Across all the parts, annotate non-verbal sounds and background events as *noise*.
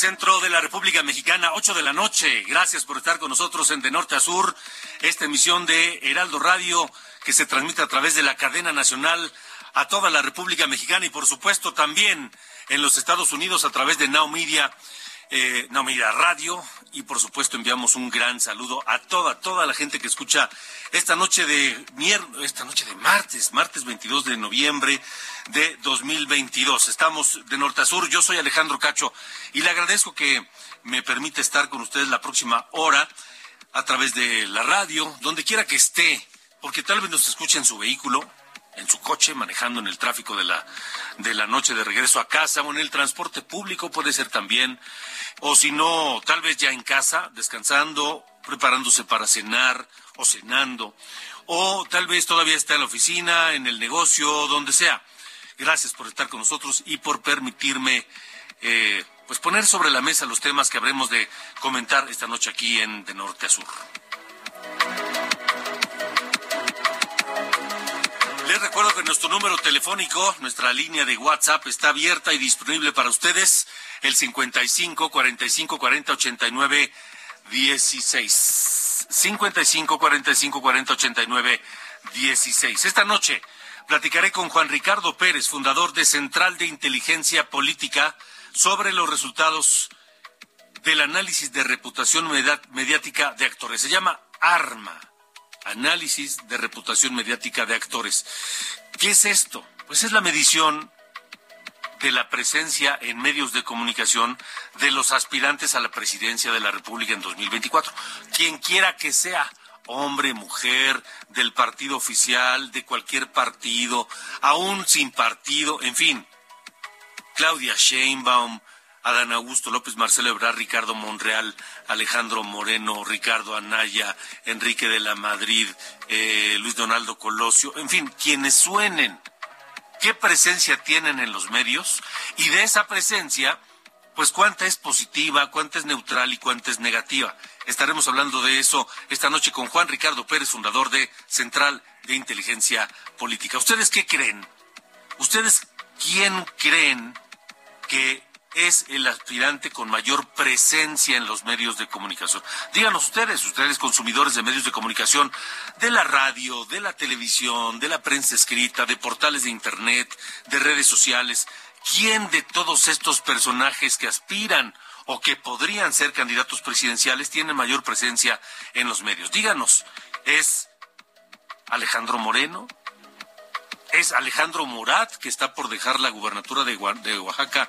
Centro de la República Mexicana, ocho de la noche. Gracias por estar con nosotros en De Norte a Sur, esta emisión de Heraldo Radio que se transmite a través de la cadena nacional a toda la República Mexicana y por supuesto también en los Estados Unidos a través de Now Media, eh, Now Media Radio y por supuesto enviamos un gran saludo a toda, toda la gente que escucha esta noche de esta noche de martes, martes 22 de noviembre de 2022. Estamos de norte a sur. Yo soy Alejandro Cacho y le agradezco que me permite estar con ustedes la próxima hora a través de la radio, donde quiera que esté, porque tal vez nos escuche en su vehículo, en su coche, manejando en el tráfico de la, de la noche de regreso a casa o en el transporte público, puede ser también, o si no, tal vez ya en casa, descansando, preparándose para cenar o cenando, o tal vez todavía está en la oficina, en el negocio, donde sea. Gracias por estar con nosotros y por permitirme eh, pues poner sobre la mesa los temas que habremos de comentar esta noche aquí en De Norte a Sur. Recuerdo que nuestro número telefónico, nuestra línea de WhatsApp está abierta y disponible para ustedes, el 55 45 40 89 16. 55 45 40 89 16. Esta noche platicaré con Juan Ricardo Pérez, fundador de Central de Inteligencia Política, sobre los resultados del análisis de reputación mediática de actores. Se llama ARMA, Análisis de Reputación Mediática de Actores. ¿Qué es esto? Pues es la medición de la presencia en medios de comunicación de los aspirantes a la presidencia de la República en 2024. Quien quiera que sea, hombre, mujer, del partido oficial, de cualquier partido, aún sin partido, en fin. Claudia Sheinbaum, Adán Augusto López, Marcelo Ebrard, Ricardo Monreal, Alejandro Moreno, Ricardo Anaya, Enrique de la Madrid, eh, Luis Donaldo Colosio, en fin, quienes suenen, qué presencia tienen en los medios y de esa presencia, pues cuánta es positiva, cuánta es neutral y cuánta es negativa. Estaremos hablando de eso esta noche con Juan Ricardo Pérez, fundador de Central de Inteligencia Política. ¿Ustedes qué creen? ¿Ustedes quién creen que es el aspirante con mayor presencia en los medios de comunicación. Díganos ustedes, ustedes consumidores de medios de comunicación, de la radio, de la televisión, de la prensa escrita, de portales de Internet, de redes sociales, ¿quién de todos estos personajes que aspiran o que podrían ser candidatos presidenciales tiene mayor presencia en los medios? Díganos, ¿es Alejandro Moreno? Es Alejandro Murat, que está por dejar la gubernatura de, Oaxaca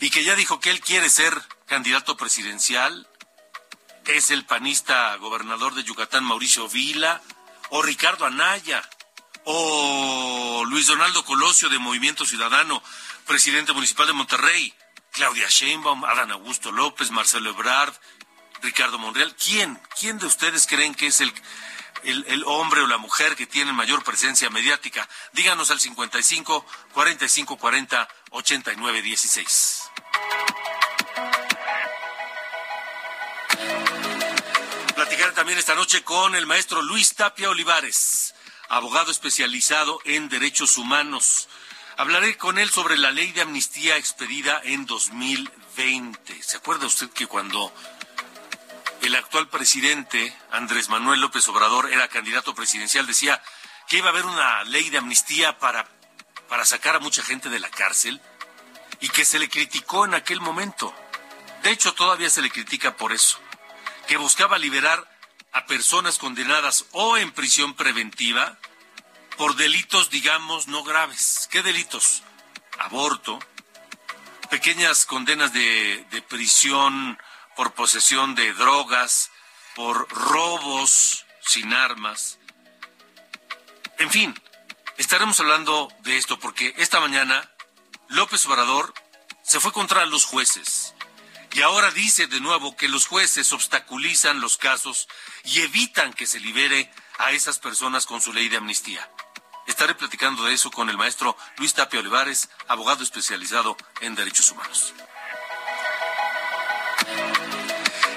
y que ya dijo que él quiere ser candidato presidencial. Es el panista gobernador de Yucatán, Mauricio Vila, o Ricardo Anaya, o Luis Donaldo Colosio de Movimiento Ciudadano, presidente municipal de Monterrey, Claudia Sheinbaum, Adán Augusto López, Marcelo Ebrard, Ricardo Monreal. ¿Quién? ¿Quién de ustedes creen que es el el, hombre o la mujer que tiene mayor presencia mediática. Díganos al 55 45 40 89 16. Platicaré también esta noche con el maestro Luis Tapia Olivares, abogado especializado en derechos humanos. Hablaré con él sobre la ley de amnistía expedida en 2020. ¿Se acuerda usted que cuando el actual presidente, Andrés Manuel López Obrador, era candidato presidencial, decía que iba a haber una ley de amnistía para, para sacar a mucha gente de la cárcel y que se le criticó en aquel momento. De hecho, todavía se le critica por eso, que buscaba liberar a personas condenadas o en prisión preventiva por delitos, digamos, no graves. ¿Qué delitos? Aborto, pequeñas condenas de, de prisión por posesión de drogas, por robos sin armas. En fin, estaremos hablando de esto porque esta mañana López Obrador se fue contra los jueces y ahora dice de nuevo que los jueces obstaculizan los casos y evitan que se libere a esas personas con su ley de amnistía. Estaré platicando de eso con el maestro Luis Tapia Olivares, abogado especializado en derechos humanos.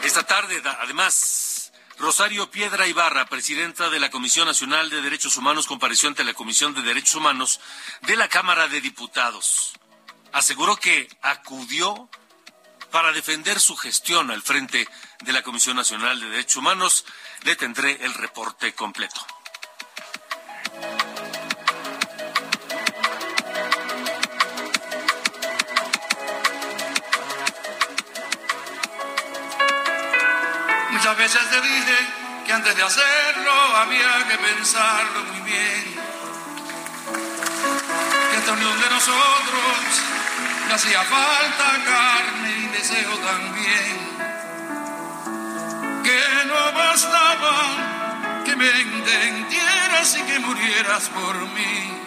Esta tarde, además, Rosario Piedra Ibarra, presidenta de la Comisión Nacional de Derechos Humanos, compareció ante la Comisión de Derechos Humanos de la Cámara de Diputados. Aseguró que acudió para defender su gestión al frente de la Comisión Nacional de Derechos Humanos. Le tendré el reporte completo. Muchas veces te dije que antes de hacerlo había que pensarlo muy bien. Que esta unión de nosotros le hacía falta carne y deseo también. Que no bastaba que me entendieras y que murieras por mí.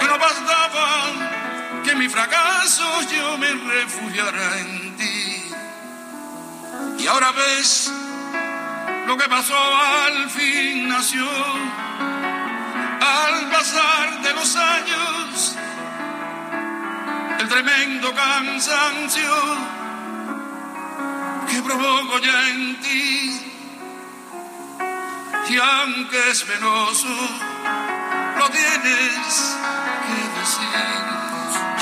Que no bastaba que mi fracaso yo me refugiara en ahora ves lo que pasó al fin nació. Al pasar de los años, el tremendo cansancio que provoco ya en ti. Y aunque es penoso, lo tienes que decir.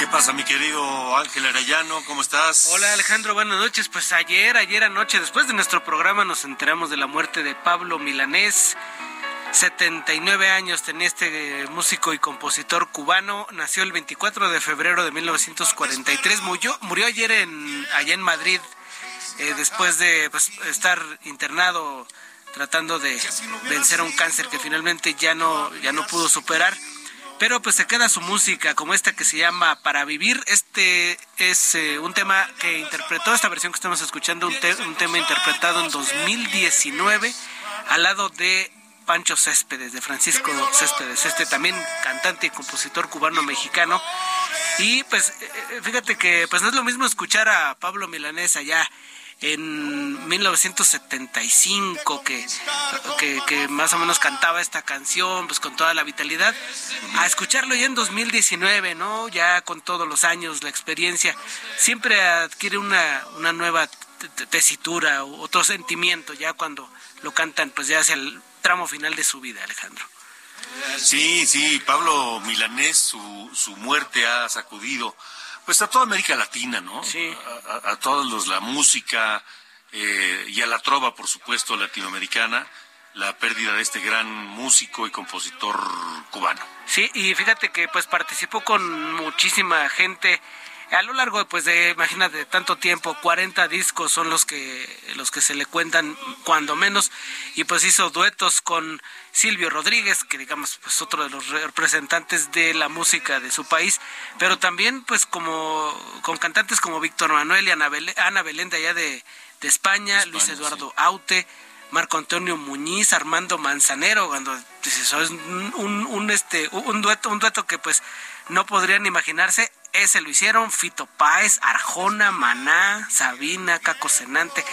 ¿Qué pasa, mi querido Ángel Arellano? ¿Cómo estás? Hola, Alejandro. Buenas noches. Pues ayer, ayer anoche, después de nuestro programa, nos enteramos de la muerte de Pablo Milanés. 79 años tenía este músico y compositor cubano. Nació el 24 de febrero de 1943. Murió, murió ayer en, allá en Madrid, eh, después de pues, estar internado tratando de vencer a un cáncer que finalmente ya no, ya no pudo superar pero pues se queda su música como esta que se llama Para Vivir. Este es eh, un tema que interpretó, esta versión que estamos escuchando, un, un, tema interpretado en 2019 al lado de Pancho Céspedes, de Francisco Céspedes, este también cantante y compositor cubano-mexicano. Y pues eh, fíjate que pues no es lo mismo escuchar a Pablo Milanés allá en 1975 que, que, que, más o menos cantaba esta canción pues con toda la vitalidad a escucharlo ya en 2019 no ya con todos los años la experiencia siempre adquiere una, una nueva tesitura otro sentimiento ya cuando lo cantan pues ya hacia el tramo final de su vida Alejandro. Sí, sí, Pablo Milanés, su, su muerte ha sacudido pues a toda América Latina, ¿no? Sí. A, a, todos los, la música eh, y a la trova, por supuesto, latinoamericana, la pérdida de este gran músico y compositor cubano. Sí, y fíjate que pues participó con muchísima gente a lo largo pues de imagínate tanto tiempo 40 discos son los que los que se le cuentan cuando menos y pues hizo duetos con Silvio Rodríguez que digamos pues otro de los representantes de la música de su país pero también pues como con cantantes como Víctor Manuel y Ana Belén, Ana Belén de allá de, de España, España, Luis Eduardo sí. Aute Marco Antonio Muñiz, Armando Manzanero, cuando es un, un, un, este un dueto, un dueto que pues no podrían imaginarse ese lo hicieron Fito Páez, Arjona, Maná, Sabina, Caco Senante,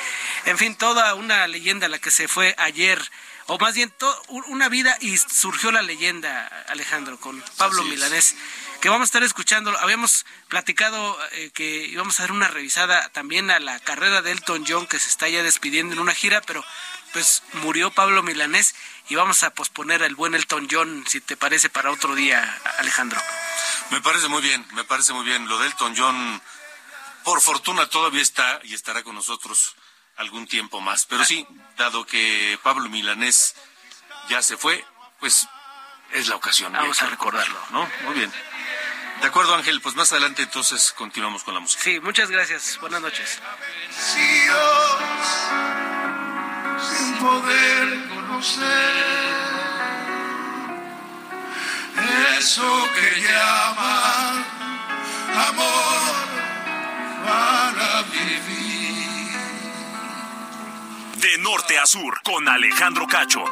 en fin, toda una leyenda la que se fue ayer, o más bien to, una vida y surgió la leyenda, Alejandro, con Pablo Milanés, que vamos a estar escuchando. Habíamos platicado eh, que íbamos a dar una revisada también a la carrera de Elton John, que se está ya despidiendo en una gira, pero pues murió Pablo Milanés y vamos a posponer al buen Elton John, si te parece, para otro día, Alejandro. Me parece muy bien, me parece muy bien. Lo de Elton John, por fortuna todavía está y estará con nosotros algún tiempo más. Pero sí, dado que Pablo Milanés ya se fue, pues es la ocasión. Vamos a recordarlo. ¿no? Muy bien. De acuerdo, Ángel, pues más adelante entonces continuamos con la música. Sí, muchas gracias. Buenas noches. Poder conocer eso que llaman amor para vivir. De norte a sur, con Alejandro Cacho.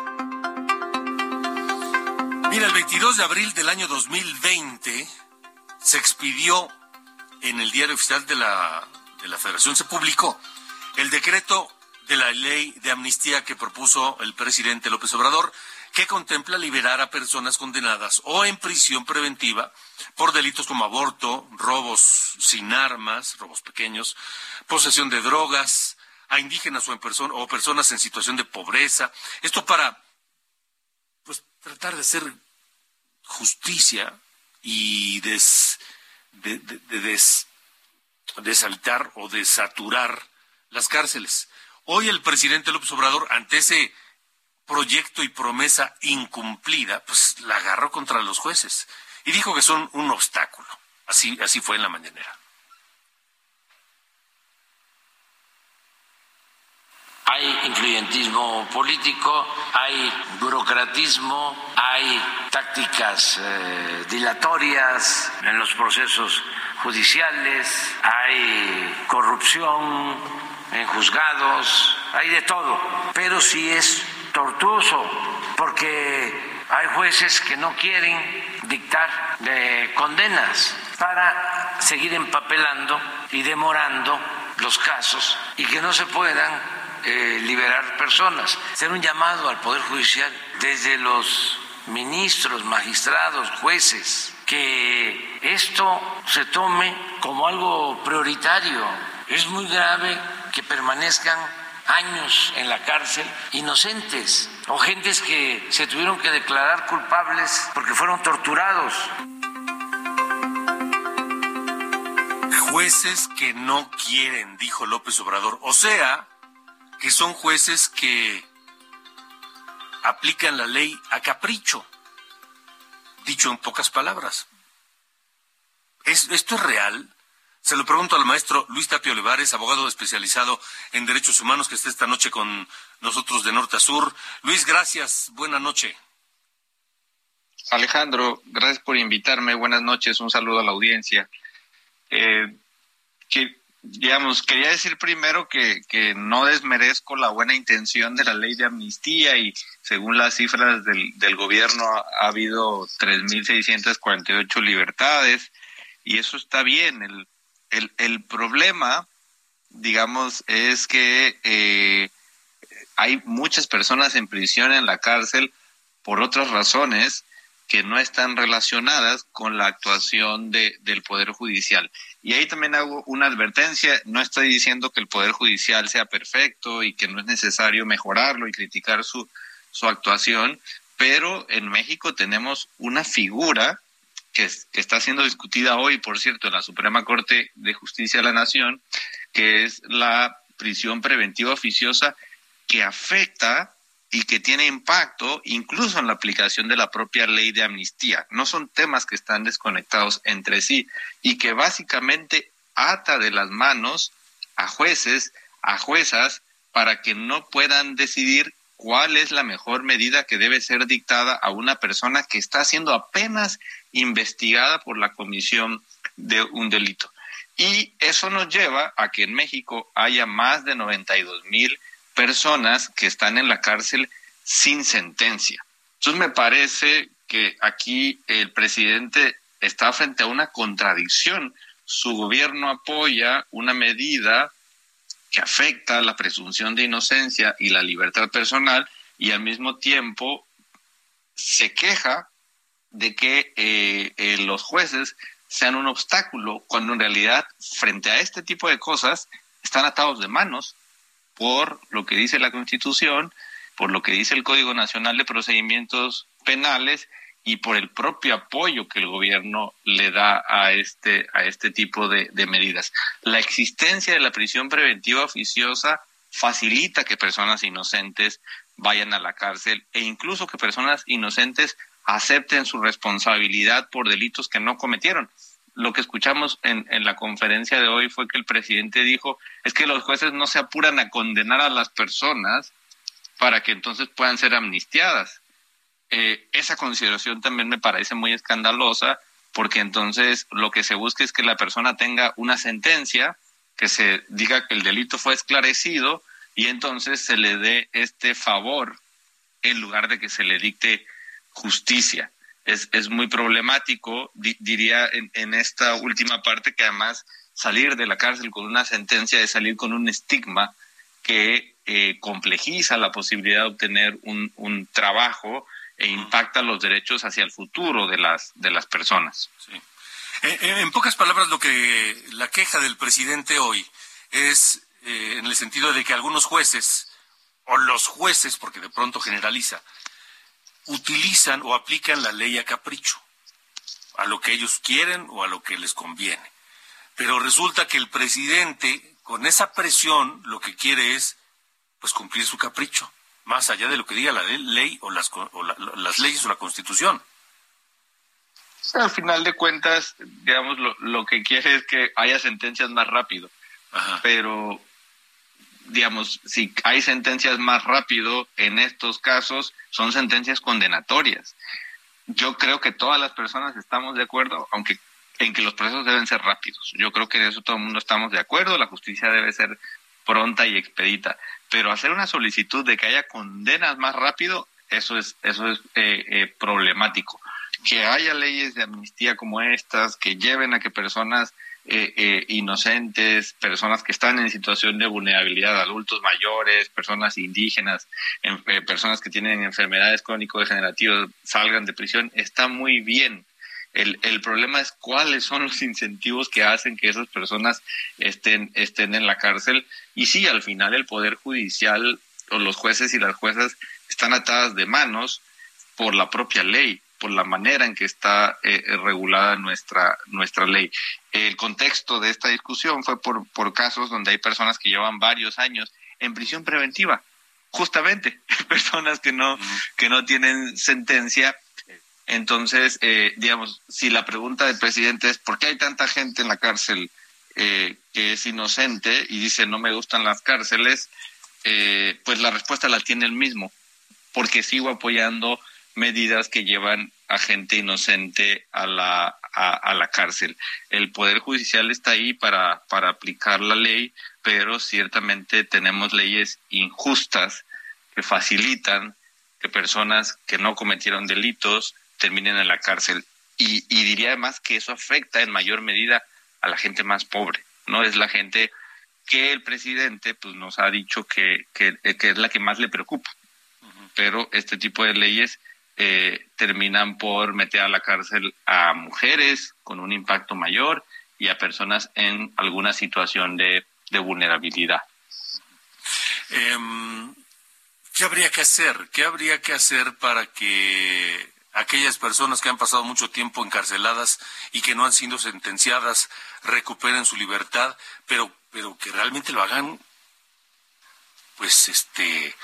Mira, el 22 de abril del año 2020 se expidió en el diario oficial de la, de la Federación, se publicó el decreto de la ley de amnistía que propuso el presidente López Obrador, que contempla liberar a personas condenadas o en prisión preventiva por delitos como aborto, robos sin armas, robos pequeños, posesión de drogas, a indígenas o, personas en situación de pobreza. Esto para pues, tratar de hacer justicia y des, de, deshabitar o desaturar las cárceles. Hoy el presidente López Obrador, ante ese proyecto y promesa incumplida, pues la agarró contra los jueces y dijo que son un obstáculo. Así, así fue en la mañanera. Hay influyentismo político, hay burocratismo, hay tácticas eh, dilatorias en los procesos judiciales, hay corrupción en juzgados, hay de todo, pero sí es tortuoso porque hay jueces que no quieren dictar condenas para seguir empapelando y demorando los casos y que no se puedan eh, liberar personas. Hacer un llamado al Poder Judicial desde los ministros, magistrados, jueces, que esto se tome como algo prioritario. Es muy grave que permanezcan años en la cárcel inocentes o gentes que se tuvieron que declarar culpables porque fueron torturados. Jueces que no quieren, dijo López Obrador. O sea, que son jueces que aplican la ley a capricho. Dicho en pocas palabras. ¿Esto es real? Se lo pregunto al maestro Luis Tapio Olivares, abogado especializado en derechos humanos, que está esta noche con nosotros de norte a sur. Luis, gracias. Buena noche. Alejandro, gracias por invitarme. Buenas noches. Un saludo a la audiencia. Eh, que, digamos, quería decir primero que, que no desmerezco la buena intención de la ley de amnistía y según las cifras del, del gobierno ha, ha habido 3.648 libertades y eso está bien. El, el, el problema, digamos, es que eh, hay muchas personas en prisión en la cárcel por otras razones que no están relacionadas con la actuación de, del Poder Judicial. Y ahí también hago una advertencia, no estoy diciendo que el Poder Judicial sea perfecto y que no es necesario mejorarlo y criticar su, su actuación, pero en México tenemos una figura que, está siendo discutida hoy, por cierto, en la Suprema Corte de Justicia de la Nación, que es la prisión preventiva oficiosa que afecta y que tiene impacto incluso en la aplicación de la propia ley de amnistía. No son temas que están desconectados entre sí y que básicamente ata de las manos a jueces, a juezas, para que no puedan decidir cuál es la mejor medida que debe ser dictada a una persona que está siendo apenas investigada por la comisión de un delito. Y eso nos lleva a que en México haya más de 92 mil personas que están en la cárcel sin sentencia. Entonces me parece que aquí el presidente está frente a una contradicción. Su gobierno apoya una medida que afecta la presunción de inocencia y la libertad personal y al mismo tiempo se queja de que eh, eh, los jueces sean un obstáculo, cuando en realidad frente a este tipo de cosas están atados de manos por lo que dice la Constitución, por lo que dice el Código Nacional de Procedimientos Penales y por el propio apoyo que el gobierno le da a este, a este tipo de, de medidas. La existencia de la prisión preventiva oficiosa facilita que personas inocentes vayan a la cárcel e incluso que personas inocentes acepten su responsabilidad por delitos que no cometieron. Lo que escuchamos en, en, la conferencia de hoy fue que el presidente dijo es que los jueces no se apuran a condenar a las personas para que entonces puedan ser amnistiadas. Eh, esa consideración también me parece muy escandalosa porque entonces lo que se busca es que la persona tenga una sentencia, que se diga que el delito fue esclarecido y entonces se le dé este favor en lugar de que se le dicte justicia. Es, es muy problemático, diría en, en, esta última parte, que además salir de la cárcel con una sentencia es salir con un estigma que eh, complejiza la posibilidad de obtener un, un trabajo e impacta los derechos hacia el futuro de las, de las personas. Sí. En, en, pocas palabras, lo que la queja del presidente hoy es eh, en el sentido de que algunos jueces, o los jueces, porque de pronto generaliza, utilizan o aplican la ley a capricho, a lo que ellos quieren o a lo que les conviene. Pero resulta que el presidente, con esa presión, lo que quiere es pues cumplir su capricho más allá de lo que diga la ley o las, o la, las leyes o la constitución. Al final de cuentas, digamos, lo, lo que quiere es que haya sentencias más rápido. Ajá. Pero, digamos, si hay sentencias más rápido, en estos casos son sentencias condenatorias. Yo creo que todas las personas estamos de acuerdo, aunque en que los procesos deben ser rápidos. Yo creo que en eso todo el mundo estamos de acuerdo, la justicia debe ser pronta y expedita pero hacer una solicitud de que haya condenas más rápido, eso es, eso es eh, eh, problemático. Que haya leyes de amnistía como estas, que lleven a que personas eh, eh, inocentes, personas que están en situación de vulnerabilidad, adultos mayores, personas indígenas, en, eh, personas que tienen enfermedades crónico-degenerativas, salgan de prisión, está muy bien. El, el problema es cuáles son los incentivos que hacen que esas personas estén, estén en la cárcel. Y sí, al final el Poder Judicial o los jueces y las juezas están atadas de manos por la propia ley, por la manera en que está eh, regulada nuestra, nuestra ley. El contexto de esta discusión fue por, por casos donde hay personas que llevan varios años en prisión preventiva, justamente, *laughs* personas que no, que no tienen sentencia entonces, eh, digamos, si la pregunta del presidente es ¿por qué hay tanta gente en la cárcel eh, que es inocente y dice no me gustan las cárceles? Eh, pues la respuesta la tiene él mismo, porque sigo apoyando medidas que llevan a gente inocente a la, a, a la cárcel. El Poder Judicial está ahí para, para aplicar la ley, pero ciertamente tenemos leyes injustas que facilitan que personas que no cometieron delitos terminen en la cárcel. Y, y diría además que eso afecta en mayor medida a la gente más pobre, ¿no? Es la gente que el presidente pues nos ha dicho que, que, que es la que más le preocupa. Pero este tipo de leyes eh, terminan por meter a la cárcel a mujeres con un impacto mayor y a personas en alguna situación de, de vulnerabilidad. Eh, ¿Qué habría que hacer? ¿Qué habría que hacer para que aquellas personas que han pasado mucho tiempo encarceladas y que no han sido sentenciadas recuperen su libertad, pero, pero que realmente lo hagan, pues, este,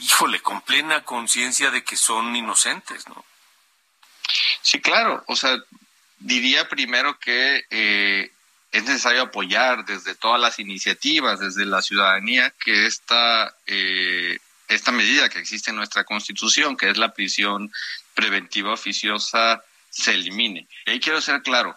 híjole, con plena conciencia de que son inocentes, ¿no? Sí, claro, o sea, diría primero que eh, es necesario apoyar desde todas las iniciativas, desde la ciudadanía, que esta, eh, esta medida que existe en nuestra Constitución, que es la prisión preventiva oficiosa, se elimine. Y ahí quiero ser claro,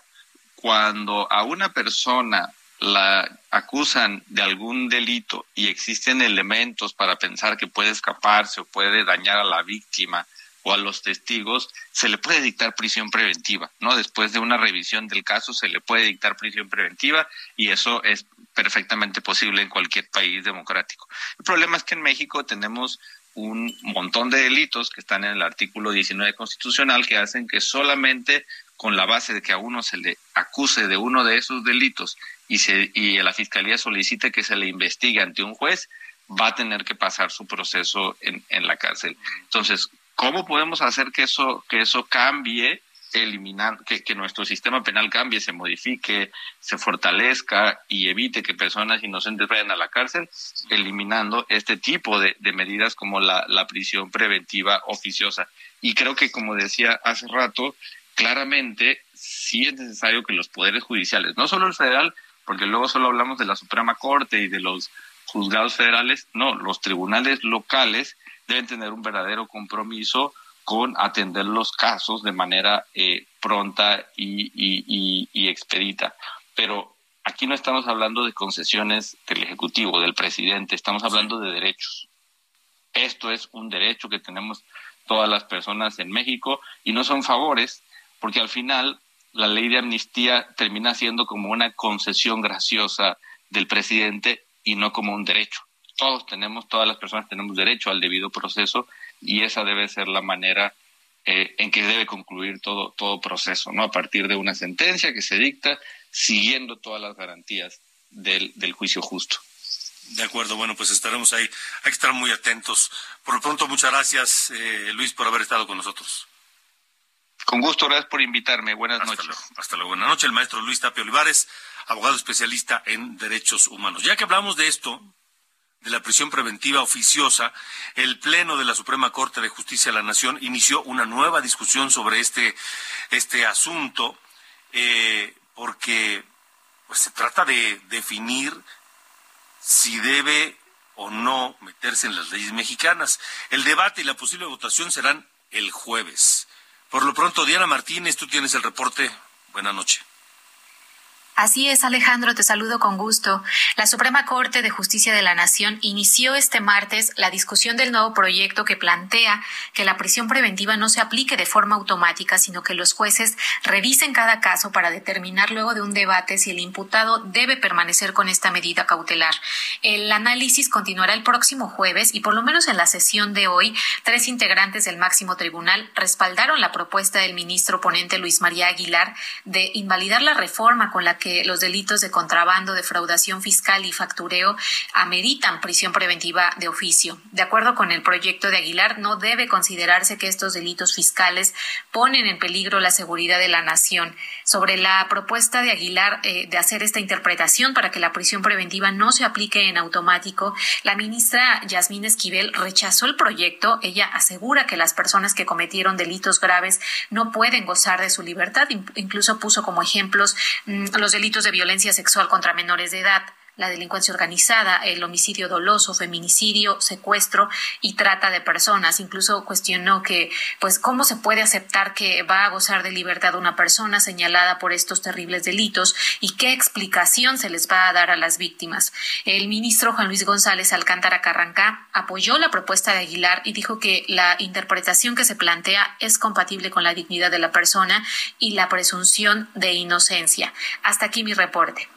cuando a una persona la acusan de algún delito y existen elementos para pensar que puede escaparse o puede dañar a la víctima o a los testigos, se le puede dictar prisión preventiva, ¿no? Después de una revisión del caso se le puede dictar prisión preventiva y eso es perfectamente posible en cualquier país democrático. El problema es que en México tenemos un montón de delitos que están en el artículo 19 constitucional que hacen que solamente con la base de que a uno se le acuse de uno de esos delitos y, se, y la fiscalía solicite que se le investigue ante un juez, va a tener que pasar su proceso en, en la cárcel. Entonces, ¿Cómo podemos hacer que eso, que eso cambie? eliminar, que, que, nuestro sistema penal cambie, se modifique, se fortalezca y evite que personas inocentes vayan a la cárcel, eliminando este tipo de, de medidas como la, la, prisión preventiva oficiosa. Y creo que, como decía hace rato, claramente sí es necesario que los poderes judiciales, no solo el federal, porque luego solo hablamos de la Suprema Corte y de los juzgados federales, no, los tribunales locales deben tener un verdadero compromiso con atender los casos de manera eh, pronta y, y, y, expedita. Pero aquí no estamos hablando de concesiones del Ejecutivo, del presidente, estamos hablando de derechos. Esto es un derecho que tenemos todas las personas en México y no son favores, porque al final la ley de amnistía termina siendo como una concesión graciosa del presidente y no como un derecho. Todos tenemos, todas las personas tenemos derecho al debido proceso y esa debe ser la manera eh, en que debe concluir todo, todo proceso, ¿no? A partir de una sentencia que se dicta siguiendo todas las garantías del, del juicio justo. De acuerdo, bueno, pues estaremos ahí. Hay que estar muy atentos. Por lo pronto, muchas gracias, eh, Luis, por haber estado con nosotros. Con gusto, gracias por invitarme. Buenas hasta noches. Luego, hasta luego. Buenas noches, el maestro Luis Tapio Olivares, abogado especialista en derechos humanos. Ya que hablamos de esto, de la prisión preventiva oficiosa, el Pleno de la Suprema Corte de Justicia de la Nación inició una nueva discusión sobre este, este asunto, eh, porque pues, se trata de definir si debe o no meterse en las leyes mexicanas. El debate y la posible votación serán el jueves. Por lo pronto, Diana Martínez, tú tienes el reporte. Buenas noches. Así es, Alejandro, te saludo con gusto. La Suprema Corte de Justicia de la Nación inició este martes la discusión del nuevo proyecto que plantea que la prisión preventiva no se aplique de forma automática, sino que los jueces revisen cada caso para determinar luego de un debate si el imputado debe permanecer con esta medida cautelar. El análisis continuará el próximo jueves y por lo menos en la sesión de hoy, tres integrantes del máximo tribunal respaldaron la propuesta del ministro ponente Luis María Aguilar de invalidar la reforma con la que los delitos de contrabando, defraudación fiscal y factureo ameritan prisión preventiva de oficio. De acuerdo con el proyecto de Aguilar, no debe considerarse que estos delitos fiscales ponen en peligro la seguridad de la nación. Sobre la propuesta de Aguilar eh, de hacer esta interpretación para que la prisión preventiva no se aplique en automático, la ministra Yasmín Esquivel rechazó el proyecto. Ella asegura que las personas que cometieron delitos graves no pueden gozar de su libertad. Incluso puso como ejemplos mmm, los delitos de violencia sexual contra menores de edad la delincuencia organizada, el homicidio doloso, feminicidio, secuestro y trata de personas. Incluso cuestionó que, pues, cómo se puede aceptar que va a gozar de libertad una persona señalada por estos terribles delitos y qué explicación se les va a dar a las víctimas. El ministro Juan Luis González Alcántara Carrancá apoyó la propuesta de Aguilar y dijo que la interpretación que se plantea es compatible con la dignidad de la persona y la presunción de inocencia. Hasta aquí mi reporte.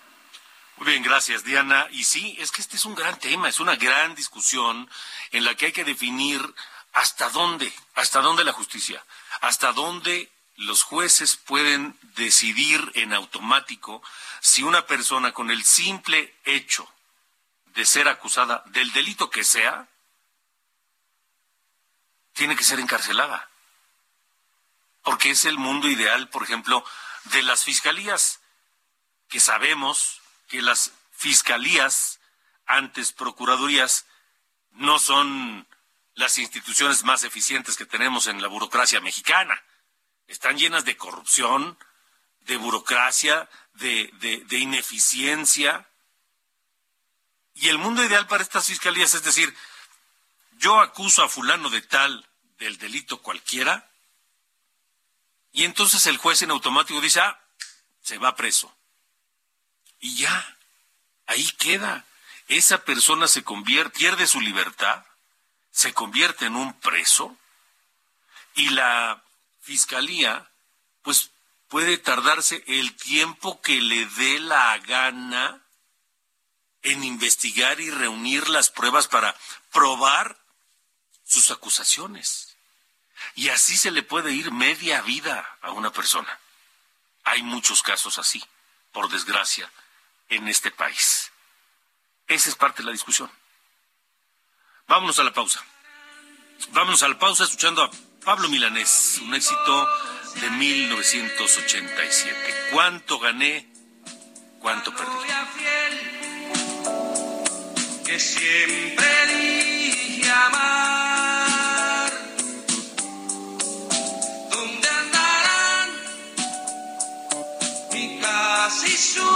Muy bien, gracias Diana. Y sí, es que este es un gran tema, es una gran discusión en la que hay que definir hasta dónde, hasta dónde la justicia, hasta dónde los jueces pueden decidir en automático si una persona con el simple hecho de ser acusada del delito que sea, tiene que ser encarcelada. Porque es el mundo ideal, por ejemplo, de las fiscalías, que sabemos que las fiscalías, antes procuradurías, no son las instituciones más eficientes que tenemos en la burocracia mexicana. Están llenas de corrupción, de burocracia, de, de, ineficiencia. Y el mundo ideal para estas fiscalías es decir, yo acuso a fulano de tal del delito cualquiera, y entonces el juez en automático dice, ah, se va preso y ya, ahí queda. Esa persona se convierte, pierde su libertad, se convierte en un preso y la fiscalía, pues puede tardarse el tiempo que le dé la gana en investigar y reunir las pruebas para probar sus acusaciones. Y así se le puede ir media vida a una persona. Hay muchos casos así, por desgracia en este país. Esa es parte de la discusión. Vámonos a la pausa. Vámonos a la pausa escuchando a Pablo Milanés, un éxito de 1987. ¿Cuánto gané? ¿Cuánto perdí? Que siempre elige amar. ¿Dónde andarán mi casa y su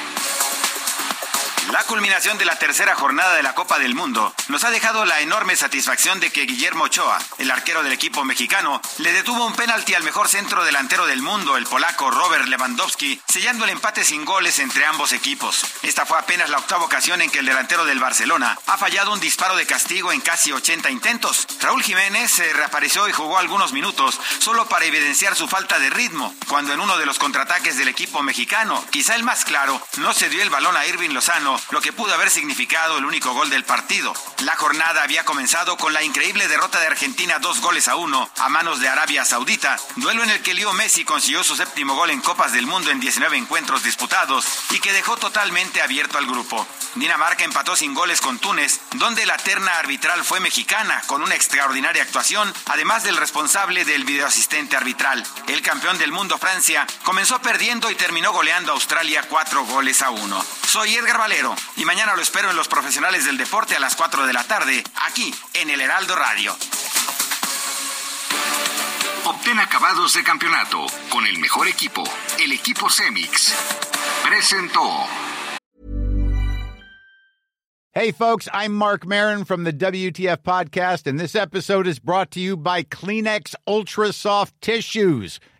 La culminación de la tercera jornada de la Copa del Mundo nos ha dejado la enorme satisfacción de que Guillermo Ochoa, el arquero del equipo mexicano, le detuvo un penalti al mejor centro delantero del mundo, el polaco Robert Lewandowski, sellando el empate sin goles entre ambos equipos. Esta fue apenas la octava ocasión en que el delantero del Barcelona ha fallado un disparo de castigo en casi 80 intentos. Raúl Jiménez se reapareció y jugó algunos minutos solo para evidenciar su falta de ritmo, cuando en uno de los contraataques del equipo mexicano, quizá el más claro, no se dio el balón a Irving Lozano, lo que pudo haber significado el único gol del partido. La jornada había comenzado con la increíble derrota de Argentina dos goles a uno a manos de Arabia Saudita, duelo en el que Leo Messi consiguió su séptimo gol en Copas del Mundo en 19 encuentros disputados y que dejó totalmente abierto al grupo. Dinamarca empató sin goles con Túnez, donde la terna arbitral fue mexicana, con una extraordinaria actuación, además del responsable del videoasistente arbitral. El campeón del mundo, Francia, comenzó perdiendo y terminó goleando a Australia cuatro goles a uno. Soy Edgar Valero y mañana lo espero en los profesionales del deporte a las 4 de la tarde, aquí en el Heraldo Radio. Obtén acabados de campeonato con el mejor equipo, el equipo Cemix. Presentó. Hey, folks, I'm Mark Marin from the WTF Podcast, and this episode is brought to you by Kleenex Ultra Soft Tissues,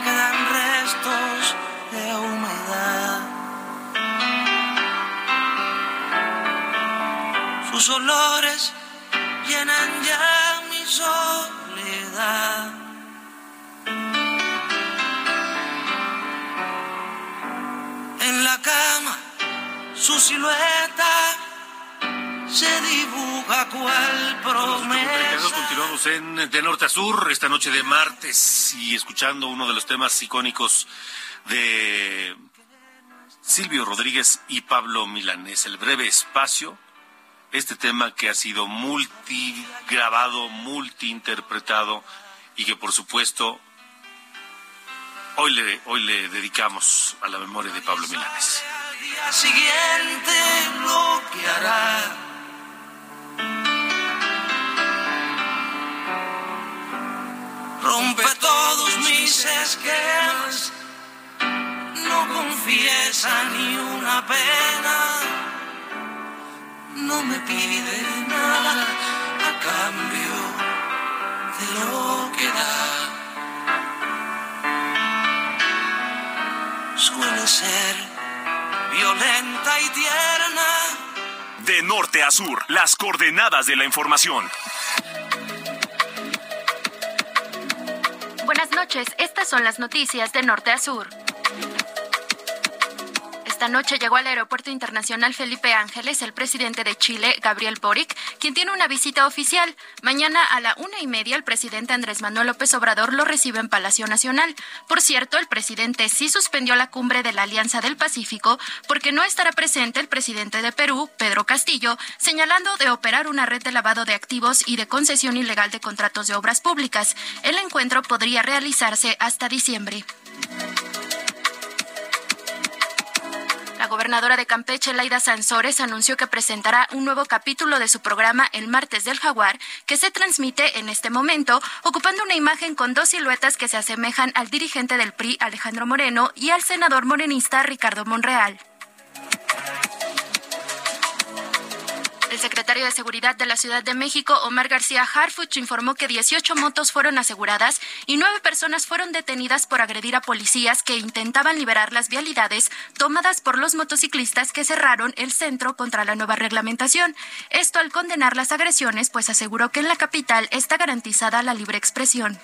Quedan restos de humedad. Sus olores llenan ya mi soledad. En la cama, su silueta se dibuja cual promesa. Continuamos en De Norte a Sur, esta noche de martes, y escuchando uno de los temas icónicos de Silvio Rodríguez y Pablo Milanés, El breve espacio. Este tema que ha sido multigrabado, multiinterpretado y que por supuesto hoy le, hoy le dedicamos a la memoria de Pablo Milanés. Al día siguiente lo que hará. Rompe todos mis esquemas, no confiesa ni una pena, no me pide nada a cambio de lo que da. Suele ser violenta y tierna. De norte a sur, las coordenadas de la información. Noches, estas son las noticias de norte a sur. Esta noche llegó al Aeropuerto Internacional Felipe Ángeles el presidente de Chile, Gabriel Boric, quien tiene una visita oficial. Mañana a la una y media el presidente Andrés Manuel López Obrador lo recibe en Palacio Nacional. Por cierto, el presidente sí suspendió la cumbre de la Alianza del Pacífico porque no estará presente el presidente de Perú, Pedro Castillo, señalando de operar una red de lavado de activos y de concesión ilegal de contratos de obras públicas. El encuentro podría realizarse hasta diciembre. Gobernadora de Campeche, Laida Sansores, anunció que presentará un nuevo capítulo de su programa El Martes del Jaguar, que se transmite en este momento, ocupando una imagen con dos siluetas que se asemejan al dirigente del PRI, Alejandro Moreno, y al senador morenista, Ricardo Monreal. El secretario de Seguridad de la Ciudad de México, Omar García Harfuch, informó que 18 motos fueron aseguradas y nueve personas fueron detenidas por agredir a policías que intentaban liberar las vialidades tomadas por los motociclistas que cerraron el centro contra la nueva reglamentación. Esto al condenar las agresiones, pues aseguró que en la capital está garantizada la libre expresión.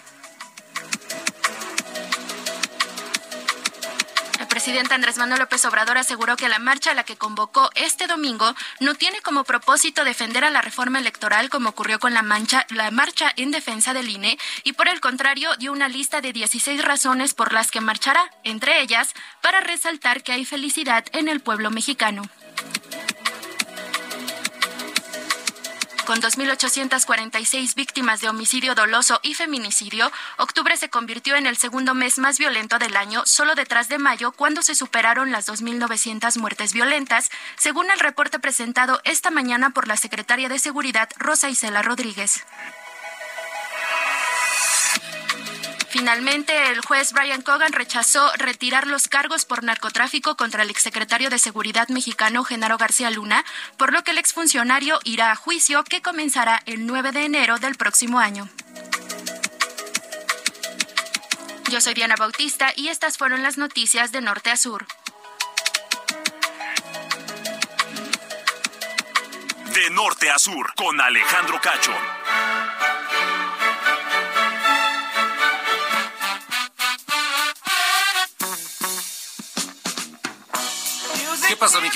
Presidente Andrés Manuel López Obrador aseguró que la marcha a la que convocó este domingo no tiene como propósito defender a la reforma electoral como ocurrió con la, mancha, la marcha en defensa del INE y por el contrario dio una lista de 16 razones por las que marchará, entre ellas para resaltar que hay felicidad en el pueblo mexicano. Con 2.846 víctimas de homicidio doloso y feminicidio, octubre se convirtió en el segundo mes más violento del año, solo detrás de mayo, cuando se superaron las 2.900 muertes violentas, según el reporte presentado esta mañana por la secretaria de Seguridad, Rosa Isela Rodríguez. Finalmente, el juez Brian Cogan rechazó retirar los cargos por narcotráfico contra el exsecretario de Seguridad mexicano Genaro García Luna, por lo que el exfuncionario irá a juicio que comenzará el 9 de enero del próximo año. Yo soy Diana Bautista y estas fueron las noticias de Norte a Sur. De norte a sur, con Alejandro Cacho.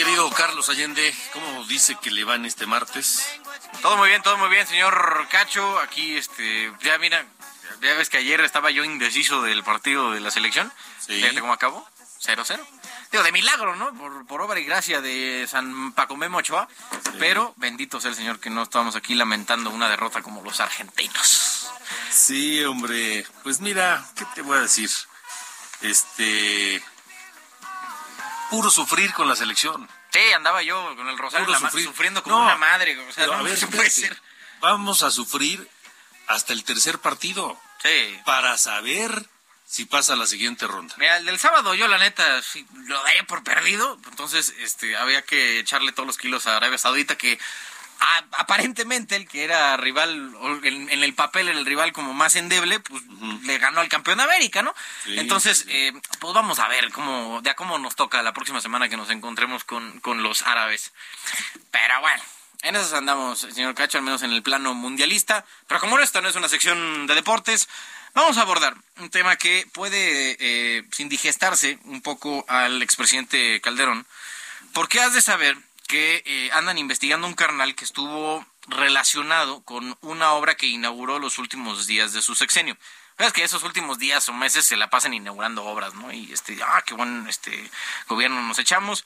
Querido Carlos Allende? ¿Cómo dice que le van este martes? Todo muy bien, todo muy bien, señor Cacho. Aquí, este, ya mira, ya ves que ayer estaba yo indeciso del partido de la selección. Sí. Fíjate cómo acabó. 0-0. Digo, de milagro, ¿no? Por, por obra y gracia de San Paco Memo Ochoa. Pero bendito sea el señor que no estamos aquí lamentando una derrota como los argentinos. Sí, hombre. Pues mira, ¿qué te voy a decir? Este. Puro sufrir con la selección. Sí, andaba yo con el rosario en Puro la mano sufrir. sufriendo como No, una madre. O sea, pero no, a ver, se puede espérate. ser. Vamos a sufrir hasta el tercer partido. Sí. Para saber si pasa la siguiente ronda. Mira, el del sábado yo la neta sí, lo daría por perdido, entonces este había que echarle todos los kilos a Arabia Saudita que aparentemente el que era rival en, en el papel el rival como más endeble, pues le ganó al campeón de América, ¿no? Sí, entonces, eh, pues vamos a ver cómo de a cómo nos toca la próxima semana que nos encontremos con, con los árabes. Pero bueno, en eso andamos, señor Cacho, al menos en el plano mundialista. Pero como esta no es una sección de deportes, vamos a abordar un tema que puede eh, indigestarse un poco al expresidente Calderón, porque has de saber que eh, andan investigando un carnal que estuvo relacionado con una obra que inauguró los últimos días de su sexenio. Es que esos últimos días o meses se la pasan inaugurando obras, ¿no? Y este, ah, qué buen este gobierno nos echamos.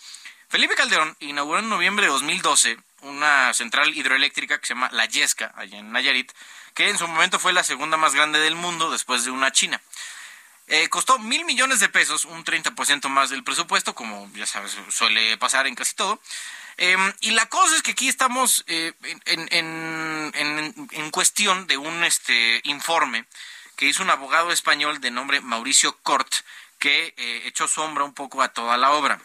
Felipe Calderón inauguró en noviembre de 2012 una central hidroeléctrica que se llama La Yesca, allá en Nayarit, que en su momento fue la segunda más grande del mundo después de una China. Eh, costó mil millones de pesos, un 30% más del presupuesto, como ya sabes, suele pasar en casi todo. Eh, y la cosa es que aquí estamos eh, en cuestión de un este informe que hizo un abogado español de nombre Mauricio Cort, que eh, echó sombra un poco a toda la obra.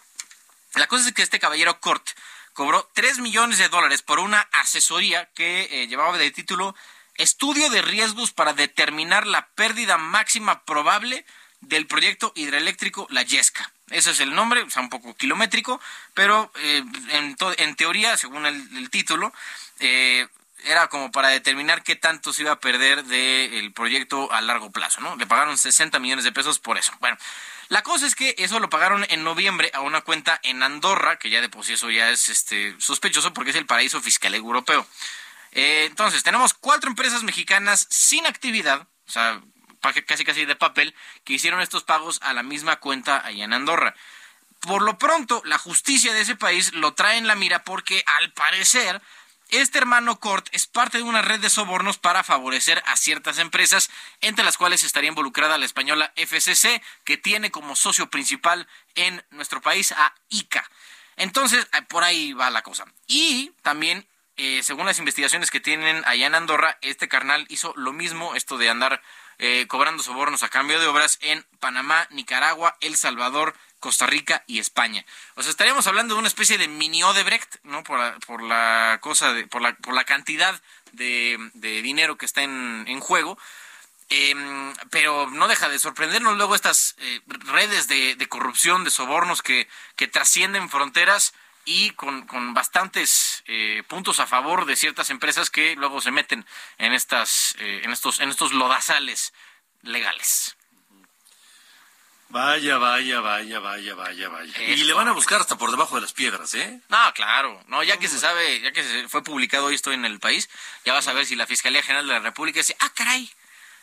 La cosa es que este caballero Cort cobró 3 millones de dólares por una asesoría que eh, llevaba de título Estudio de riesgos para determinar la pérdida máxima probable del proyecto hidroeléctrico La Yesca. Ese es el nombre, o sea, un poco kilométrico, pero eh, en, teoría, según el, el título, eh, era como para determinar qué tanto se iba a perder del proyecto a largo plazo, ¿no? Le pagaron 60 millones de pesos por eso. Bueno, la cosa es que eso lo pagaron en noviembre a una cuenta en Andorra, que ya de por sí eso ya es este, sospechoso porque es el paraíso fiscal europeo. Eh, entonces, tenemos cuatro empresas mexicanas sin actividad, o sea, casi casi de papel, que hicieron estos pagos a la misma cuenta allá en Andorra. Por lo pronto, la justicia de ese país lo trae en la mira porque, al parecer, este hermano Cort es parte de una red de sobornos para favorecer a ciertas empresas, entre las cuales estaría involucrada la española FCC, que tiene como socio principal en nuestro país a ICA. Entonces, eh, por ahí va la cosa. Y también, eh, según las investigaciones que tienen allá en Andorra, este carnal hizo lo mismo, esto de andar eh, cobrando sobornos a cambio de obras en Panamá, Nicaragua, El Salvador, Costa Rica y España. O sea, estaríamos hablando de una especie de mini Odebrecht, ¿no? Por la, por la cosa de, por la, por la cantidad de, dinero que está en, juego. Em, pero no deja de sorprendernos luego estas eh, redes de, corrupción, de sobornos que, que trascienden fronteras y con, con bastantes eh, puntos a favor de ciertas empresas que luego se meten en estas eh, en estos en estos lodazales legales. Vaya, vaya, vaya, vaya, vaya, vaya. Y le van a buscar hasta por debajo de las piedras, ¿eh? No, claro. No, ya que se sabe, ya que se fue publicado esto en el país, ya vas a ver si la Fiscalía General de la República dice, ah, caray,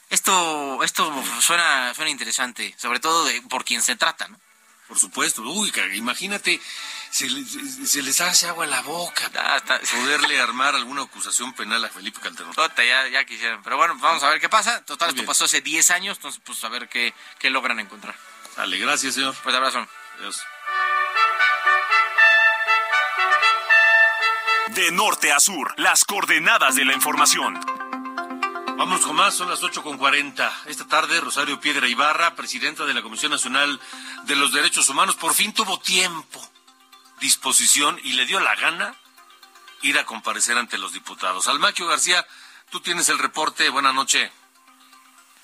esto, esto suena, suena interesante, sobre todo de, por quien se trata, ¿no? Por supuesto. Uy, imagínate, se, se, les hace agua en la boca. Ah, Poderle armar alguna acusación penal a Felipe Calderón. ya, ya quisieron. Pero bueno, vamos a ver qué pasa. Total, esto pasó hace 10 años, entonces pues a ver qué, qué logran encontrar. Dale, gracias, señor. Pues abrazo. Adiós. De norte a sur, las coordenadas de la información. Vamos con más, son las ocho con cuarenta. Esta tarde, Rosario Piedra Ibarra, presidenta de la Comisión Nacional de los Derechos Humanos, por fin tuvo tiempo, disposición y le dio la gana ir a comparecer ante los diputados. Almaquio García, tú tienes el reporte. Buenas noches.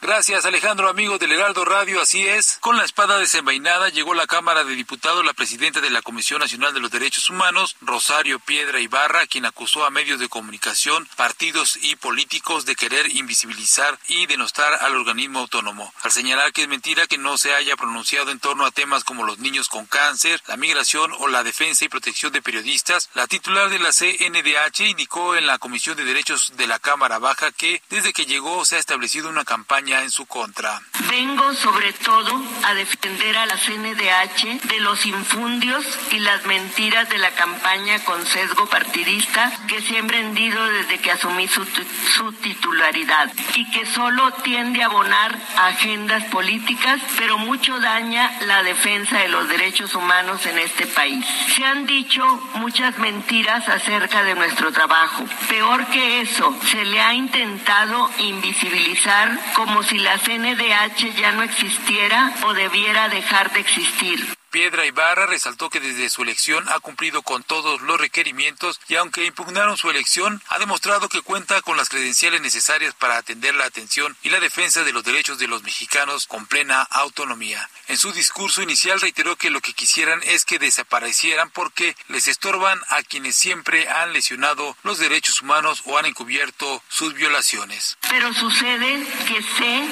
Gracias, Alejandro, amigo del Heraldo Radio. Así es. Con la espada desenvainada llegó a la Cámara de Diputados la presidenta de la Comisión Nacional de los Derechos Humanos, Rosario Piedra Ibarra, quien acusó a medios de comunicación, partidos y políticos de querer invisibilizar y denostar al organismo autónomo. Al señalar que es mentira que no se haya pronunciado en torno a temas como los niños con cáncer, la migración o la defensa y protección de periodistas, la titular de la CNDH indicó en la Comisión de Derechos de la Cámara Baja que desde que llegó se ha establecido una campaña en su contra. Vengo sobre todo a defender a la CNDH de los infundios y las mentiras de la campaña con sesgo partidista que se ha emprendido desde que asumí su, su titularidad y que solo tiende a abonar agendas políticas, pero mucho daña la defensa de los derechos humanos en este país. Se han dicho muchas mentiras acerca de nuestro trabajo. Peor que eso, se le ha intentado invisibilizar como si la CNDH ya no existiera o debiera dejar de existir. Piedra Ibarra resaltó que desde su elección ha cumplido con todos los requerimientos y aunque impugnaron su elección, ha demostrado que cuenta con las credenciales necesarias para atender la atención y la defensa de los derechos de los mexicanos con plena autonomía. En su discurso inicial reiteró que lo que quisieran es que desaparecieran porque les estorban a quienes siempre han lesionado los derechos humanos o han encubierto sus violaciones. Pero sucede que sé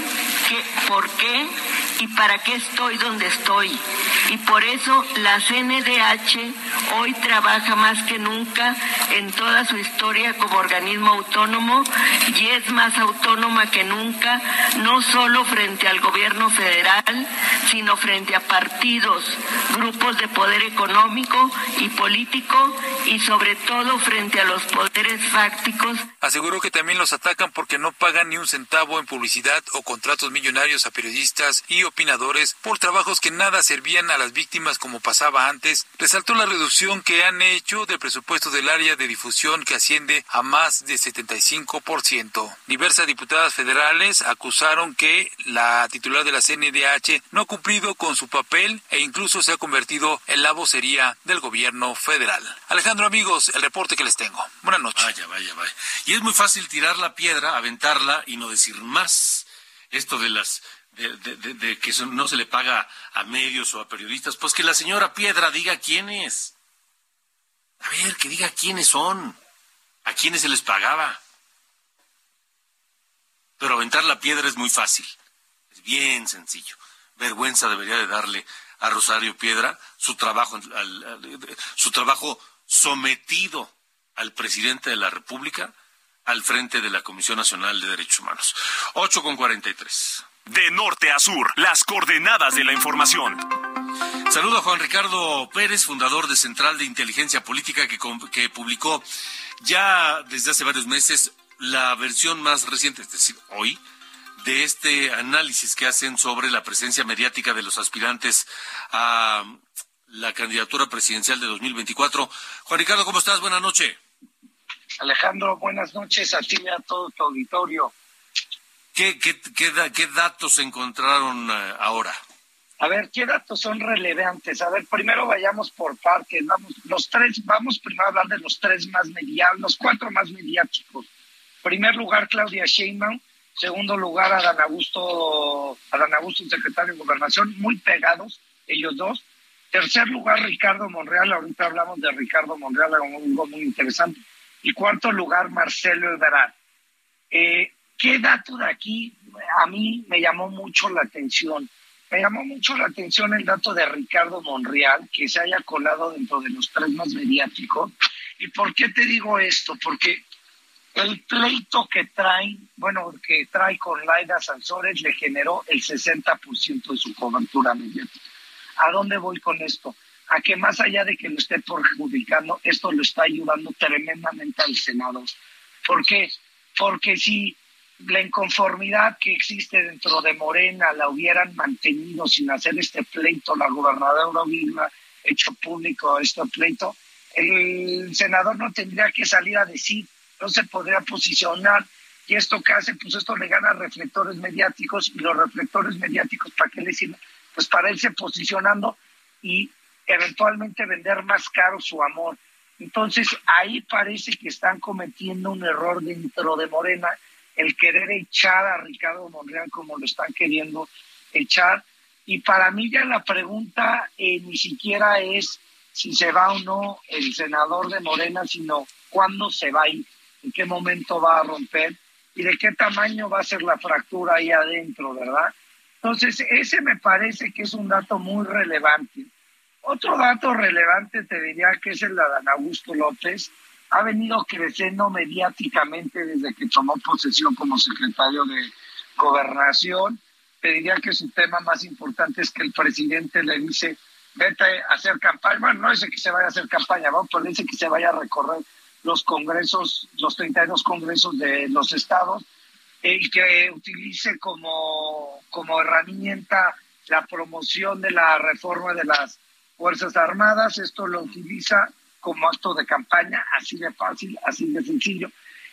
que por qué y para qué estoy donde estoy y por eso la CNDH hoy trabaja más que nunca en toda su historia como organismo autónomo y es más autónoma que nunca, no solo frente al gobierno federal, sino frente a partidos, grupos de poder económico y político y sobre todo frente a los poderes fácticos. Aseguró que también los atacan porque no pagan ni un centavo en publicidad o contratos millonarios a periodistas y opinadores por trabajos que nada servían a las víctimas como pasaba antes, resaltó la reducción que han hecho del presupuesto del área de difusión que asciende a más de 75%. Diversas diputadas federales acusaron que la titular de la CNDH no ha cumplido con su papel e incluso se ha convertido en la vocería del gobierno federal. Alejandro, amigos, el reporte que les tengo. Buenas noches. Vaya, vaya, vaya. Y es muy fácil tirar la piedra, aventarla y no decir más. Esto de las de, que no se le paga a medios o a periodistas, pues que la señora Piedra diga quiénes. A ver, que diga quiénes son, a quiénes se les pagaba. pero aventar la piedra es muy fácil. Es bien sencillo. Vergüenza debería de darle a Rosario Piedra su trabajo, su trabajo sometido al presidente de la República al frente de la Comisión Nacional de Derechos Humanos. 8 con 43. De norte a sur, las coordenadas de la información. Saludo a Juan Ricardo Pérez, fundador de Central de Inteligencia Política, que, que publicó ya desde hace varios meses la versión más reciente, es decir, hoy, de este análisis que hacen sobre la presencia mediática de los aspirantes a la candidatura presidencial de 2024. Juan Ricardo, ¿cómo estás? Buenas noches. Alejandro, buenas noches a ti y a todo tu auditorio. ¿Qué, qué, qué, datos encontraron eh, ahora? A ver, ¿qué datos son relevantes? A ver, primero vayamos por partes. Vamos, los tres, vamos primero a hablar de los tres más mediáticos, los cuatro más mediáticos. Primer lugar, Claudia Sheinbaum. Segundo lugar, Adán Augusto, Adán Augusto, secretario de Gobernación, muy pegados, ellos dos. Tercer lugar, Ricardo Monreal. Ahorita hablamos de Ricardo Monreal, algo muy interesante. Y cuarto lugar, Marcelo Ebrard. Eh, ¿Qué dato de aquí a mí me llamó mucho la atención? Me llamó mucho la atención el dato de Ricardo Monreal, que se haya colado dentro de los tres más mediáticos. ¿Y por qué te digo esto? Porque el pleito que trae, bueno, que trae con Laida Sansores le generó el 60% de su cobertura mediática. ¿A dónde voy con esto? a que más allá de que lo esté perjudicando, esto lo está ayudando tremendamente al Senado. ¿Por qué? Porque si la inconformidad que existe dentro de Morena la hubieran mantenido sin hacer este pleito, la gobernadora hubiera hecho público este pleito, el senador no tendría que salir a decir, no se podría posicionar. Y esto que hace, pues esto le gana reflectores mediáticos y los reflectores mediáticos, ¿para qué le sirven? Pues para irse posicionando y eventualmente vender más caro su amor. Entonces ahí parece que están cometiendo un error dentro de Morena, el querer echar a Ricardo Monreal como lo están queriendo echar. Y para mí ya la pregunta eh, ni siquiera es si se va o no el senador de Morena, sino cuándo se va a en qué momento va a romper y de qué tamaño va a ser la fractura ahí adentro, ¿verdad? Entonces, ese me parece que es un dato muy relevante. Otro dato relevante te diría que es el de Adán Augusto López. Ha venido creciendo mediáticamente desde que tomó posesión como secretario de Gobernación. Te diría que su tema más importante es que el presidente le dice, vete a hacer campaña. Bueno, no dice que se vaya a hacer campaña, ¿no? pero dice que se vaya a recorrer los congresos, los 32 congresos de los estados eh, y que utilice como, como herramienta la promoción de la reforma de las Fuerzas Armadas, esto lo utiliza como acto de campaña, así de fácil, así de sencillo.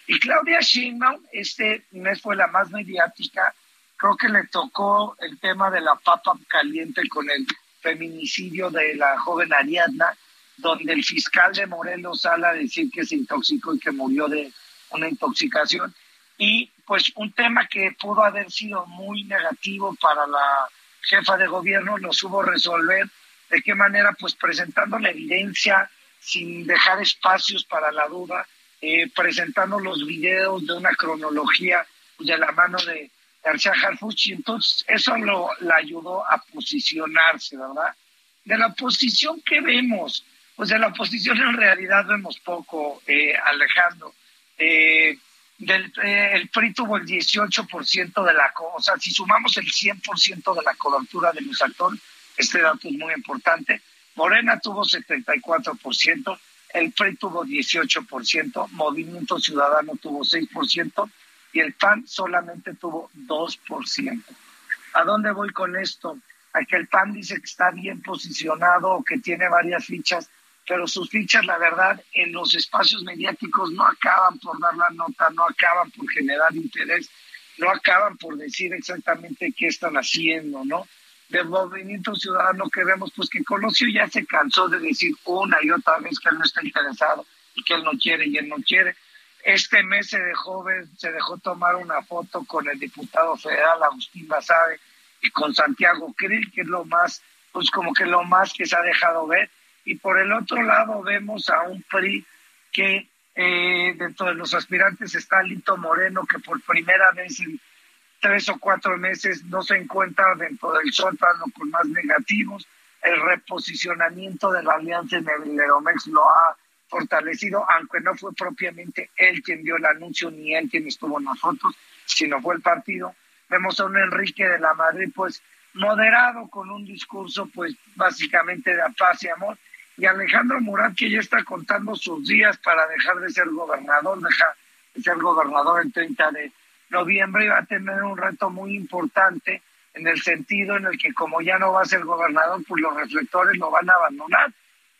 Y Claudia Sheinbaum, este mes fue la más mediática, creo que le tocó el tema de la papa caliente con el feminicidio de la joven Ariadna, donde el fiscal de Morelos sale a decir que se intoxicó y que murió de una intoxicación. Y pues un tema que pudo haber sido muy negativo para la jefa de gobierno lo supo resolver ¿De qué manera? Pues presentando la evidencia sin dejar espacios para la duda, eh, presentando los videos de una cronología de la mano de García Harfuch, y entonces eso lo la ayudó a posicionarse, ¿verdad? De la posición que vemos, pues de la oposición en realidad vemos poco, eh, Alejandro. Eh, del, el PRI tuvo el 18% de la, o sea, si sumamos el 100% de la cobertura de los actores, este dato es muy importante. Morena tuvo 74%, el PRI tuvo 18%, Movimiento Ciudadano tuvo 6% y el PAN solamente tuvo 2%. ¿A dónde voy con esto? A que el PAN dice que está bien posicionado, que tiene varias fichas, pero sus fichas, la verdad, en los espacios mediáticos no acaban por dar la nota, no acaban por generar interés, no acaban por decir exactamente qué están haciendo, ¿no? Del movimiento ciudadano que vemos, pues que Colosio ya se cansó de decir una y otra vez que él no está interesado y que él no quiere y él no quiere. Este mes se dejó se dejó tomar una foto con el diputado federal Agustín Basabe y con Santiago Krill, que es lo más, pues como que lo más que se ha dejado ver. Y por el otro lado vemos a un PRI que eh, dentro de los aspirantes está Lito Moreno, que por primera vez en tres o cuatro meses no se encuentra dentro del sótano con más negativos. El reposicionamiento de la alianza en el Leomex lo ha fortalecido, aunque no fue propiamente él quien dio el anuncio ni él quien estuvo nosotros, sino fue el partido. Vemos a un Enrique de la Madrid, pues moderado, con un discurso, pues básicamente de paz y amor. Y Alejandro Murat, que ya está contando sus días para dejar de ser gobernador, deja de ser gobernador el 30 de noviembre va a tener un reto muy importante en el sentido en el que como ya no va a ser gobernador, pues los reflectores lo van a abandonar.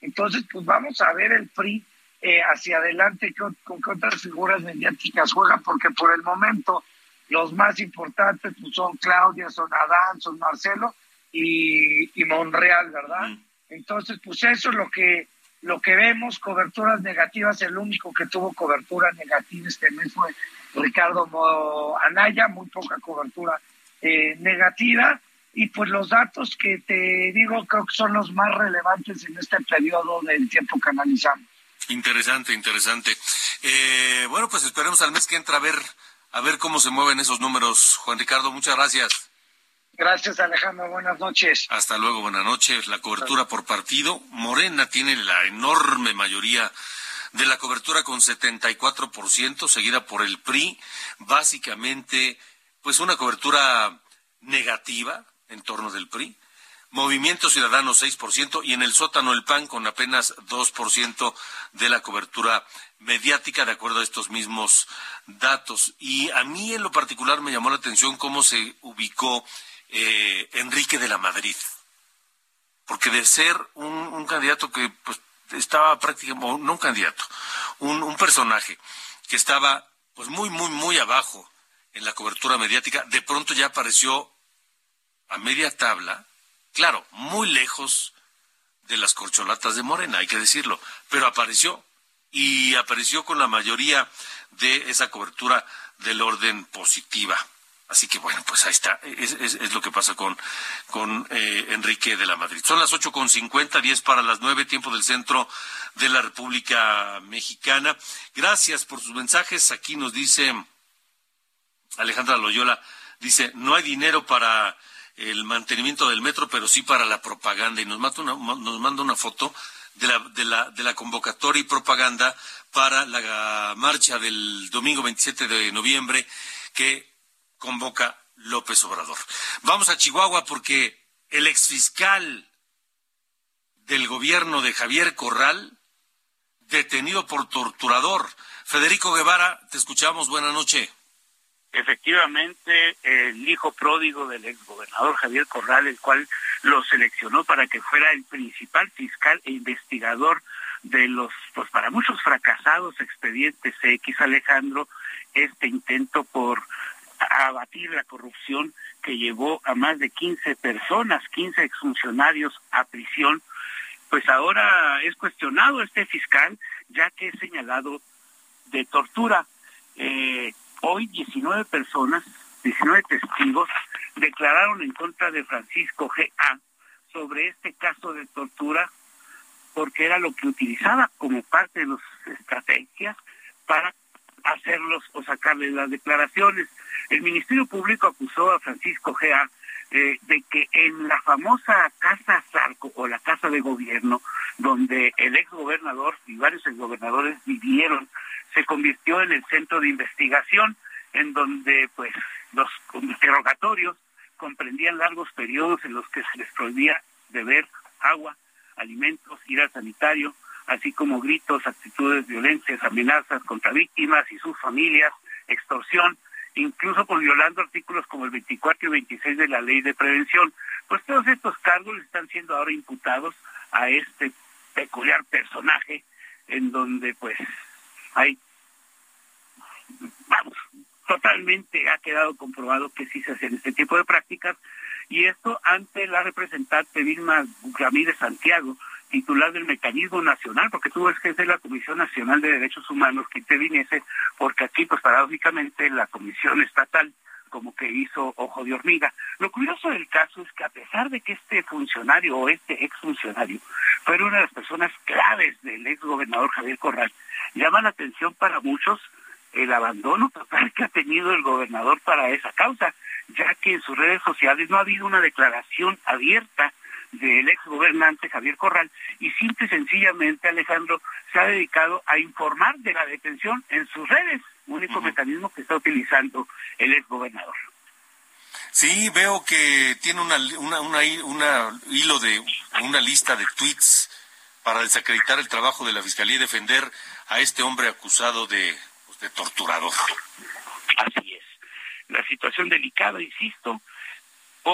Entonces, pues vamos a ver el PRI eh, hacia adelante con, con qué otras figuras mediáticas juega, porque por el momento los más importantes pues, son Claudia, son Adán, son Marcelo y, y Monreal, ¿verdad? Entonces, pues eso es lo que lo que vemos, coberturas negativas, el único que tuvo cobertura negativa este mes fue Ricardo Anaya, muy poca cobertura eh, negativa. Y pues los datos que te digo creo que son los más relevantes en este periodo del tiempo que analizamos. Interesante, interesante. Eh, bueno, pues esperemos al mes que entra a ver, a ver cómo se mueven esos números. Juan Ricardo, muchas gracias. Gracias, Alejandro. Buenas noches. Hasta luego, buenas noches. La cobertura por partido. Morena tiene la enorme mayoría de la cobertura con 74%, seguida por el PRI, básicamente pues una cobertura negativa en torno del PRI. Movimiento Ciudadano 6% y en el sótano el PAN con apenas 2% de la cobertura mediática de acuerdo a estos mismos datos. Y a mí en lo particular me llamó la atención cómo se ubicó eh, Enrique de la Madrid. Porque de ser un, un candidato que pues, estaba prácticamente, no un candidato, un, un personaje que estaba pues muy, muy, muy abajo en la cobertura mediática, de pronto ya apareció a media tabla, claro, muy lejos de las corcholatas de Morena, hay que decirlo, pero apareció y apareció con la mayoría de esa cobertura del orden positiva. Así que bueno, pues ahí está, es, lo que pasa con, con eh, Enrique de la Madrid. Son las ocho con cincuenta, diez para las nueve, tiempo del centro de la República Mexicana. Gracias por sus mensajes. Aquí nos dice Alejandra Loyola, dice, no hay dinero para el mantenimiento del metro, pero sí para la propaganda. Y nos manda una, nos manda una foto de la, de, la, de la convocatoria y propaganda para la marcha del domingo 27 de noviembre que convoca López Obrador. Vamos a Chihuahua porque el exfiscal del gobierno de Javier Corral, detenido por torturador. Federico Guevara, te escuchamos. Buenas noches. Efectivamente, el hijo pródigo del exgobernador Javier Corral, el cual lo seleccionó para que fuera el principal fiscal e investigador de los, pues para muchos fracasados expedientes X, Alejandro, este intento por a abatir la corrupción que llevó a más de 15 personas, 15 exfuncionarios a prisión, pues ahora es cuestionado este fiscal, ya que es señalado de tortura. Eh, hoy 19 personas, 19 testigos, declararon en contra de Francisco G.A. sobre este caso de tortura, porque era lo que utilizaba como parte de las estrategias para hacerlos o sacarles las declaraciones. El Ministerio Público acusó a Francisco Gea eh, de que en la famosa Casa Zarco o la Casa de Gobierno, donde el exgobernador y varios exgobernadores vivieron, se convirtió en el centro de investigación, en donde pues los interrogatorios comprendían largos periodos en los que se les prohibía beber agua, alimentos, ir al sanitario, así como gritos, actitudes, violencias, amenazas contra víctimas y sus familias, extorsión, incluso por violando artículos como el 24 y 26 de la ley de prevención. Pues todos estos cargos están siendo ahora imputados a este peculiar personaje en donde pues hay, vamos, totalmente ha quedado comprobado que sí se hacen este tipo de prácticas y esto ante la representante Vilma Ramírez Santiago, titular del mecanismo nacional, porque ves que es de la Comisión Nacional de Derechos Humanos que interviniese, porque aquí, pues paradójicamente, la Comisión Estatal como que hizo ojo de hormiga. Lo curioso del caso es que a pesar de que este funcionario o este exfuncionario fuera una de las personas claves del ex gobernador Javier Corral, llama la atención para muchos el abandono total que ha tenido el gobernador para esa causa. ya que en sus redes sociales no ha habido una declaración abierta del ex gobernante Javier Corral y simple y sencillamente Alejandro se ha dedicado a informar de la detención en sus redes, único mecanismo que está utilizando el ex gobernador. Sí, veo que tiene una, una, una, una hilo de una lista de tweets para desacreditar el trabajo de la Fiscalía y defender a este hombre acusado de, pues, de torturador. Así es. La situación delicada, insisto,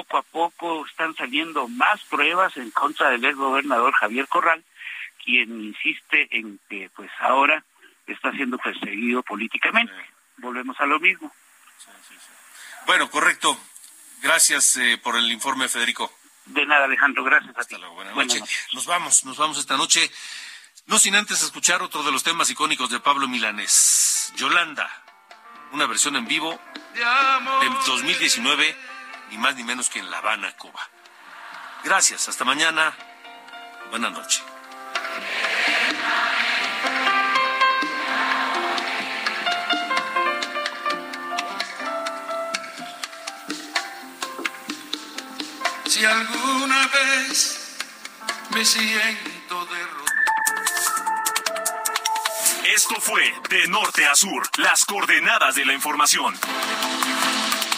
poco a poco están saliendo más pruebas en contra del ex gobernador Javier Corral, quien insiste en que pues ahora está siendo perseguido políticamente. Volvemos a lo mismo. Bueno, correcto. Gracias eh, por el informe, Federico. De nada, Alejandro. Gracias. Hasta luego. Buenas, noches. Nos vamos, nos vamos esta noche. No sin antes escuchar otro de los temas icónicos de Pablo Milanés. Yolanda, una versión en vivo de 2019, ni más ni menos que en La Habana, Cuba. Gracias, hasta mañana. Buenas noches. Si alguna vez me siento derrotado. Esto fue De Norte a Sur, las coordenadas de la información.